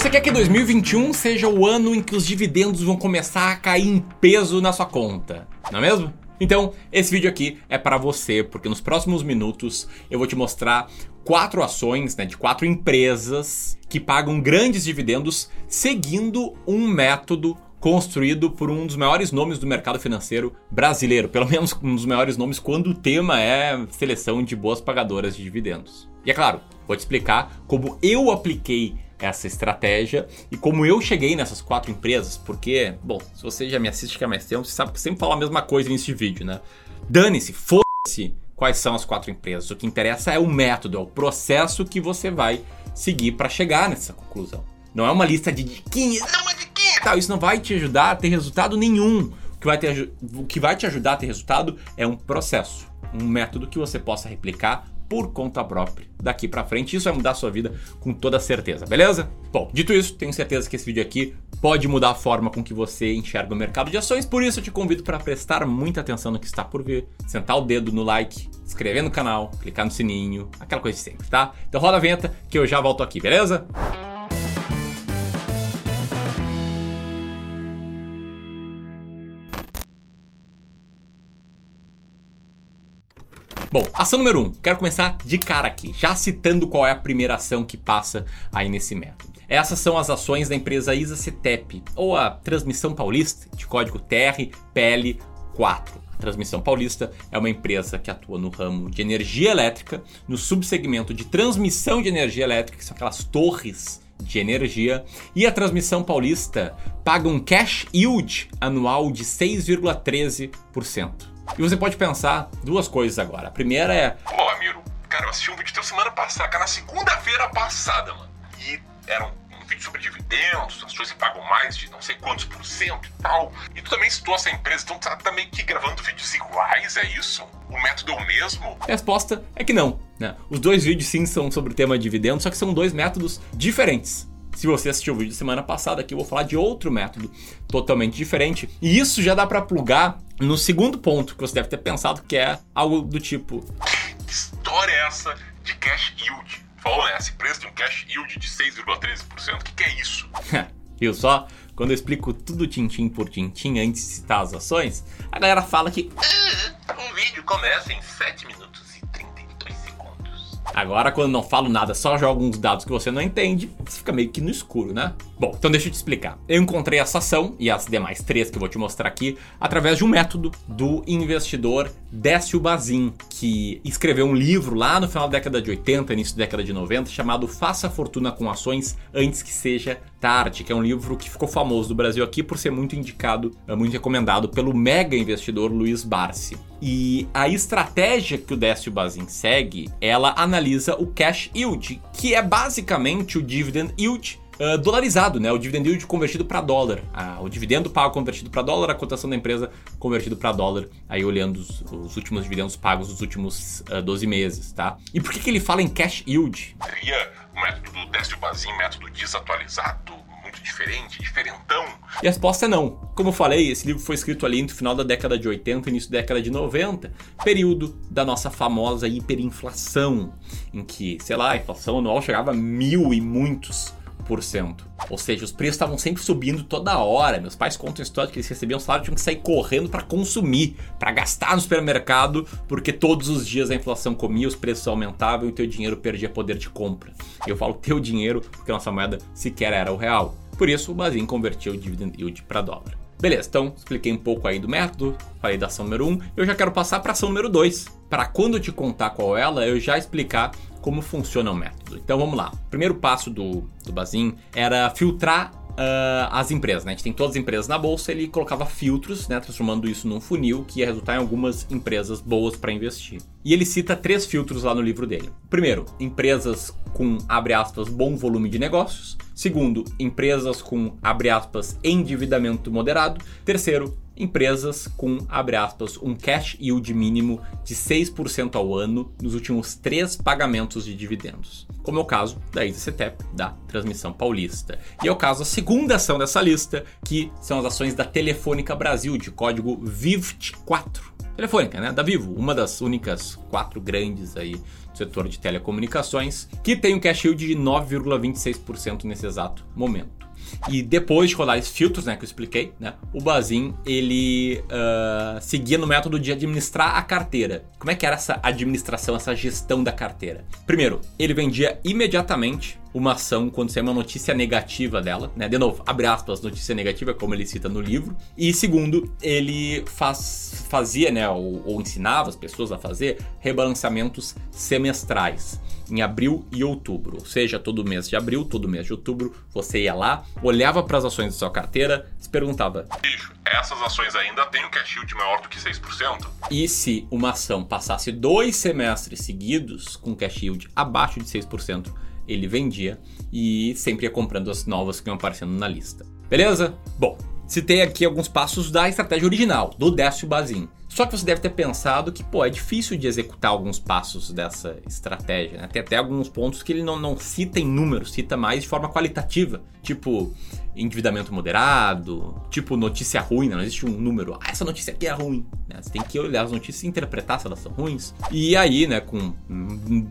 Você quer que 2021 seja o ano em que os dividendos vão começar a cair em peso na sua conta, não é mesmo? Então, esse vídeo aqui é para você, porque nos próximos minutos eu vou te mostrar quatro ações né, de quatro empresas que pagam grandes dividendos seguindo um método construído por um dos maiores nomes do mercado financeiro brasileiro, pelo menos um dos maiores nomes quando o tema é seleção de boas pagadoras de dividendos. E é claro, vou te explicar como eu apliquei essa estratégia e como eu cheguei nessas quatro empresas, porque, bom, se você já me assiste há mais tempo, você sabe que eu sempre falo a mesma coisa nesse vídeo, né? Dane-se, foda-se quais são as quatro empresas. O que interessa é o método, é o processo que você vai seguir para chegar nessa conclusão. Não é uma lista de diquinhas, não, uma diquinha, tal. Isso não vai te ajudar a ter resultado nenhum. O que, vai te, o que vai te ajudar a ter resultado é um processo, um método que você possa replicar por conta própria daqui para frente. Isso vai mudar a sua vida com toda certeza, beleza? Bom, dito isso, tenho certeza que esse vídeo aqui pode mudar a forma com que você enxerga o mercado de ações, por isso eu te convido para prestar muita atenção no que está por vir, sentar o dedo no like, inscrever no canal, clicar no sininho, aquela coisa de sempre, tá? Então roda a venta que eu já volto aqui, beleza? Bom, ação número 1. Um, quero começar de cara aqui, já citando qual é a primeira ação que passa aí nesse método. Essas são as ações da empresa ISA CETEP, ou a Transmissão Paulista, de código TRPL4. A Transmissão Paulista é uma empresa que atua no ramo de energia elétrica, no subsegmento de transmissão de energia elétrica, que são aquelas torres de energia, e a Transmissão Paulista paga um cash yield anual de 6,13%. E você pode pensar duas coisas agora. A primeira é. Pô, Amiro, cara, eu assisti um vídeo teu semana passada, cara, na segunda-feira passada, mano. E era um, um, vídeo sobre dividendos, as coisas que pagam mais de não sei quantos por cento e tal. E tu também citou essa empresa, então tá, tá meio que gravando vídeos iguais, é isso? O método é o mesmo? A resposta é que não. Né? Os dois vídeos sim são sobre o tema dividendos, só que são dois métodos diferentes. Se você assistiu o vídeo semana passada, aqui eu vou falar de outro método totalmente diferente. E isso já dá para plugar no segundo ponto que você deve ter pensado, que é algo do tipo: Que história é essa de cash yield? Falou, né? Essa empresa tem um cash yield de 6,13%. O que, que é isso? Viu só? Quando eu explico tudo tintim por tintim antes de citar as ações, a galera fala que. Um vídeo começa em 7 minutos. Agora, quando não falo nada, só jogo uns dados que você não entende, você fica meio que no escuro, né? Bom, então deixa eu te explicar. Eu encontrei essa ação e as demais três que eu vou te mostrar aqui através de um método do investidor Décio Bazin, que escreveu um livro lá no final da década de 80, início da década de 90, chamado Faça Fortuna com Ações Antes que Seja Tarde, que é um livro que ficou famoso do Brasil aqui por ser muito indicado, é muito recomendado pelo mega investidor Luiz Barsi. E a estratégia que o Décio Bazin segue, ela analisa o cash yield, que é basicamente o dividend yield Uh, dolarizado, né? O dividend yield convertido para dólar. Ah, o dividendo pago convertido para dólar, a cotação da empresa convertido para dólar. Aí olhando os, os, últimos dividendos pagos nos últimos uh, ah, 12 meses, tá? E por que, que ele fala em cash yield? Seria o método Décio Bazin, método desatualizado, muito diferente, diferentão? E a resposta é não. Como eu falei, esse livro foi escrito ali no final da década de 80, início da década de 90, período da nossa famosa hiperinflação, em que, sei lá, a inflação anual chegava a mil e muitos ou seja, os preços estavam sempre subindo toda hora. Meus pais contam história que eles recebiam salário e tinham que sair correndo para consumir, para gastar no supermercado, porque todos os dias a inflação comia, os preços aumentavam e o teu dinheiro perdia poder de compra. Eu falo teu dinheiro porque a nossa moeda sequer era o real. Por isso, o Bazin convertia o dividend yield para dólar. Beleza, então expliquei um pouco aí do método, falei da ação número 1, um, eu já quero passar para a ação número 2. Para quando eu te contar qual é ela, eu já explicar como funciona o método. Então vamos lá. O primeiro passo do, do Bazin era filtrar Uh, as empresas, né? A gente tem todas as empresas na bolsa, ele colocava filtros, né? Transformando isso num funil que ia resultar em algumas empresas boas para investir. E ele cita três filtros lá no livro dele. Primeiro, empresas com, abre aspas, bom volume de negócios. Segundo, empresas com, abre aspas, endividamento moderado. Terceiro, empresas com, abre aspas, um cash yield mínimo de 6% ao ano nos últimos três pagamentos de dividendos, como é o caso da ISCTEP, da Transmissão Paulista. E é o caso da segunda ação dessa lista, que são as ações da Telefônica Brasil, de código VIVT4. Telefônica, né? Da Vivo, uma das únicas quatro grandes aí do setor de telecomunicações, que tem um cash yield de 9,26% nesse exato momento. E depois de rodar esses filtros, né, que eu expliquei, né, o Bazin ele uh, seguia no método de administrar a carteira. Como é que era essa administração, essa gestão da carteira? Primeiro, ele vendia imediatamente uma ação quando sair uma notícia negativa dela, né? De novo, abre aspas, notícia negativa, como ele cita no livro. E segundo, ele faz, fazia, né, ou, ou ensinava as pessoas a fazer rebalanceamentos semestrais em abril e outubro. Ou seja, todo mês de abril, todo mês de outubro, você ia lá, olhava para as ações da sua carteira, se perguntava: Bicho, essas ações ainda têm um cash yield maior do que 6%? E se uma ação passasse dois semestres seguidos com cash yield abaixo de 6%, ele vendia e sempre ia comprando as novas que iam aparecendo na lista. Beleza? Bom, citei aqui alguns passos da estratégia original, do Décio Bazin. Só que você deve ter pensado que, pô, é difícil de executar alguns passos dessa estratégia, né? Tem até alguns pontos que ele não, não cita em números, cita mais de forma qualitativa. Tipo, endividamento moderado, tipo notícia ruim, né? não existe um número, ah, essa notícia aqui é ruim. Né? Você tem que olhar as notícias e interpretar se elas são ruins. E aí, né, com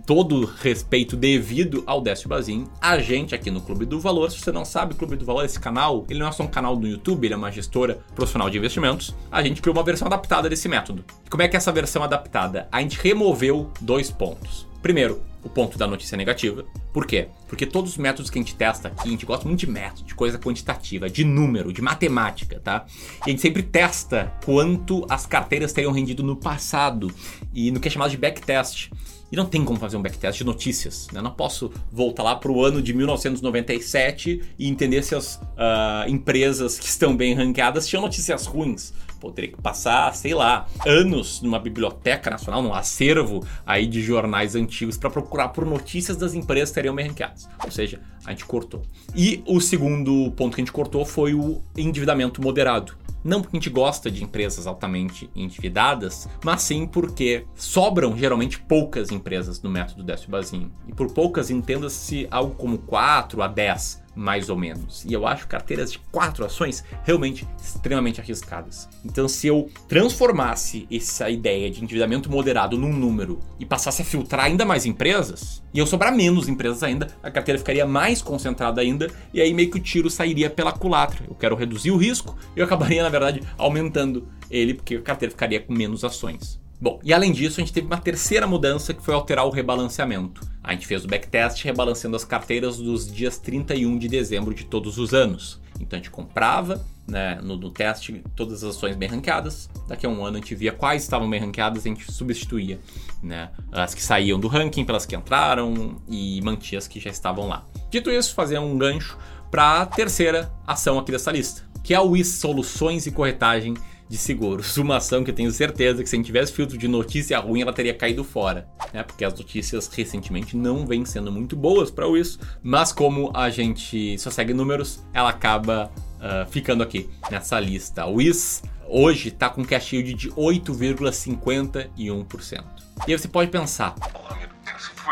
todo respeito devido ao Décio Bazin, a gente aqui no Clube do Valor, se você não sabe, o Clube do Valor, esse canal, ele não é só um canal do YouTube, ele é uma gestora profissional de investimentos. A gente criou uma versão adaptada desse método. Como é que é essa versão adaptada? A gente removeu dois pontos. Primeiro, o ponto da notícia negativa. Por quê? Porque todos os métodos que a gente testa aqui, a gente gosta muito de método, de coisa quantitativa, de número, de matemática, tá? E a gente sempre testa quanto as carteiras teriam rendido no passado e no que é chamado de backtest. E não tem como fazer um backtest de notícias. Né? Não posso voltar lá para o ano de 1997 e entender se as uh, empresas que estão bem ranqueadas tinham notícias ruins. Pô, teria que passar, sei lá, anos numa biblioteca nacional, num acervo aí de jornais antigos para procurar por notícias das empresas que teriam bem ranqueadas. Ou seja, a gente cortou. E o segundo ponto que a gente cortou foi o endividamento moderado. Não porque a gente gosta de empresas altamente endividadas, mas sim porque sobram geralmente poucas empresas no método Décio Bazin. E por poucas entenda-se algo como 4 a 10 mais ou menos. E eu acho carteiras de quatro ações realmente extremamente arriscadas. Então, se eu transformasse essa ideia de endividamento moderado num número e passasse a filtrar ainda mais empresas, e eu sobrar menos empresas ainda, a carteira ficaria mais concentrada ainda, e aí meio que o tiro sairia pela culatra. Eu quero reduzir o risco e eu acabaria, na verdade, aumentando ele, porque a carteira ficaria com menos ações. Bom, e além disso, a gente teve uma terceira mudança que foi alterar o rebalanceamento. A gente fez o backtest rebalanceando as carteiras dos dias 31 de dezembro de todos os anos. Então a gente comprava né, no, no, teste todas as ações bem ranqueadas. Daqui a um ano a gente via quais estavam bem ranqueadas e a gente substituía né, as que saíam do ranking pelas que entraram e mantinha as que já estavam lá. Dito isso, fazia um gancho para a terceira ação aqui dessa lista, que é a WIS Soluções e Corretagem de seguros. Uma ação que eu tenho certeza que se a gente tivesse filtro de notícia ruim, ela teria caído fora. Né? Porque as notícias recentemente não vêm sendo muito boas para isso. Mas como a gente só segue números, ela acaba uh, ficando aqui nessa lista. O WIS hoje está com cash yield de 8,51%. E aí você pode pensar,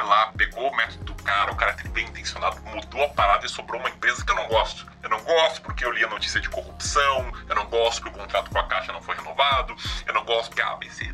lá, pegou o método do cara, o cara é bem intencionado, mudou a parada e sobrou uma empresa que eu não gosto. Eu não gosto porque eu li a notícia de corrupção, eu não gosto porque o contrato com a Caixa não foi renovado, eu não gosto porque a ABC.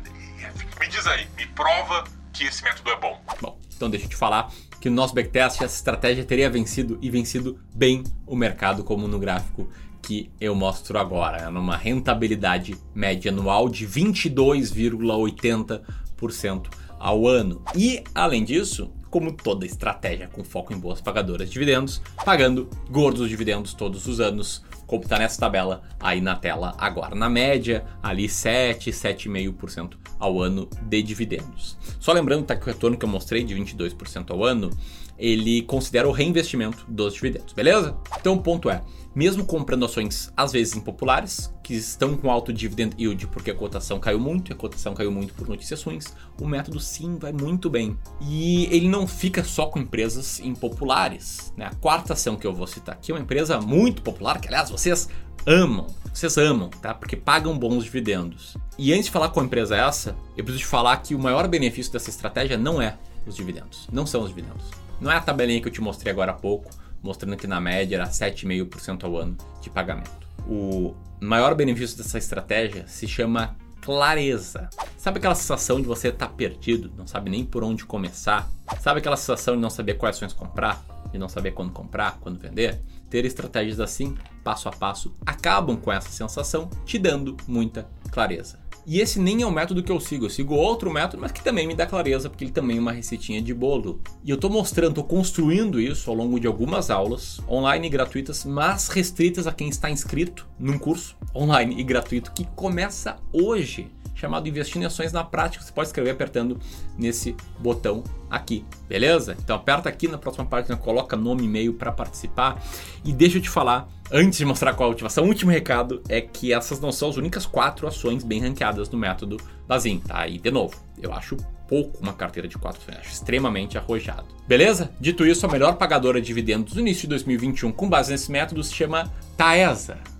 Me diz aí, me prova que esse método é bom. Bom, então deixa eu te falar que no nosso backtest essa estratégia teria vencido e vencido bem o mercado, como no gráfico que eu mostro agora, numa rentabilidade média anual de 22,80% ao ano. E, além disso, como toda estratégia com foco em boas pagadoras de dividendos, pagando gordos dividendos todos os anos, como está nessa tabela aí na tela agora. Na média, ali 7, 7,5% ao ano de dividendos. Só lembrando tá, que o retorno que eu mostrei de 22% ao ano, ele considera o reinvestimento dos dividendos, beleza? Então o ponto é, mesmo comprando ações às vezes impopulares, que estão com alto dividend yield porque a cotação caiu muito, e a cotação caiu muito por notícias ruins, o método sim vai muito bem. E ele não fica só com empresas impopulares. Né? A quarta ação que eu vou citar aqui é uma empresa muito popular, que aliás vocês amam, vocês amam, tá? Porque pagam bons dividendos. E antes de falar qual empresa é essa, eu preciso te falar que o maior benefício dessa estratégia não é os dividendos, não são os dividendos. Não é a tabelinha que eu te mostrei agora há pouco, mostrando que na média era 7,5% ao ano de pagamento. O maior benefício dessa estratégia se chama clareza. Sabe aquela sensação de você estar tá perdido, não sabe nem por onde começar? Sabe aquela sensação de não saber quais ações comprar, de não saber quando comprar, quando vender? Ter estratégias assim, passo a passo, acabam com essa sensação, te dando muita clareza. E esse nem é o método que eu sigo. Eu sigo outro método, mas que também me dá clareza, porque ele também é uma receitinha de bolo. E eu estou mostrando, estou construindo isso ao longo de algumas aulas, online e gratuitas, mas restritas a quem está inscrito num curso online e gratuito que começa hoje chamado Investindo em Ações na Prática. Você pode escrever apertando nesse botão aqui, beleza? Então aperta aqui na próxima página, coloca nome e e-mail para participar e deixa eu te falar, antes de mostrar qual a ativação, o último recado é que essas não são as únicas quatro ações bem ranqueadas no método Bazin, tá? E de novo, eu acho pouco uma carteira de quatro ações, acho extremamente arrojado. Beleza? Dito isso, a melhor pagadora de dividendos do início de 2021 com base nesse método se chama Taesa.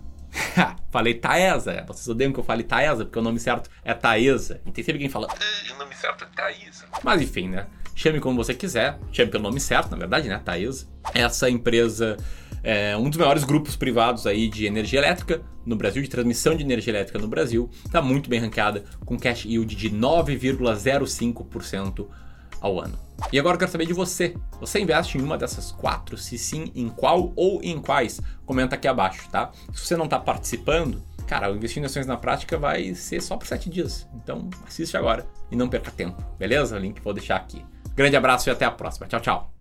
Falei Taesa. Vocês odeiam que eu fale Taesa, porque o nome certo é Taesa. E tem sempre quem fala. O nome certo é Taesa. Mas enfim, né? Chame como você quiser. Chame pelo nome certo, na verdade, né? Taesa. Essa empresa é um dos maiores grupos privados aí de energia elétrica no Brasil, de transmissão de energia elétrica no Brasil. Está muito bem ranqueada, com cash yield de 9,05% ao ano. E agora eu quero saber de você. Você investe em uma dessas quatro? Se sim, em qual ou em quais? Comenta aqui abaixo, tá? Se você não está participando, cara, o Investindo em Ações na Prática vai ser só por sete dias. Então assiste agora e não perca tempo, beleza? O link vou deixar aqui. Grande abraço e até a próxima. Tchau, tchau.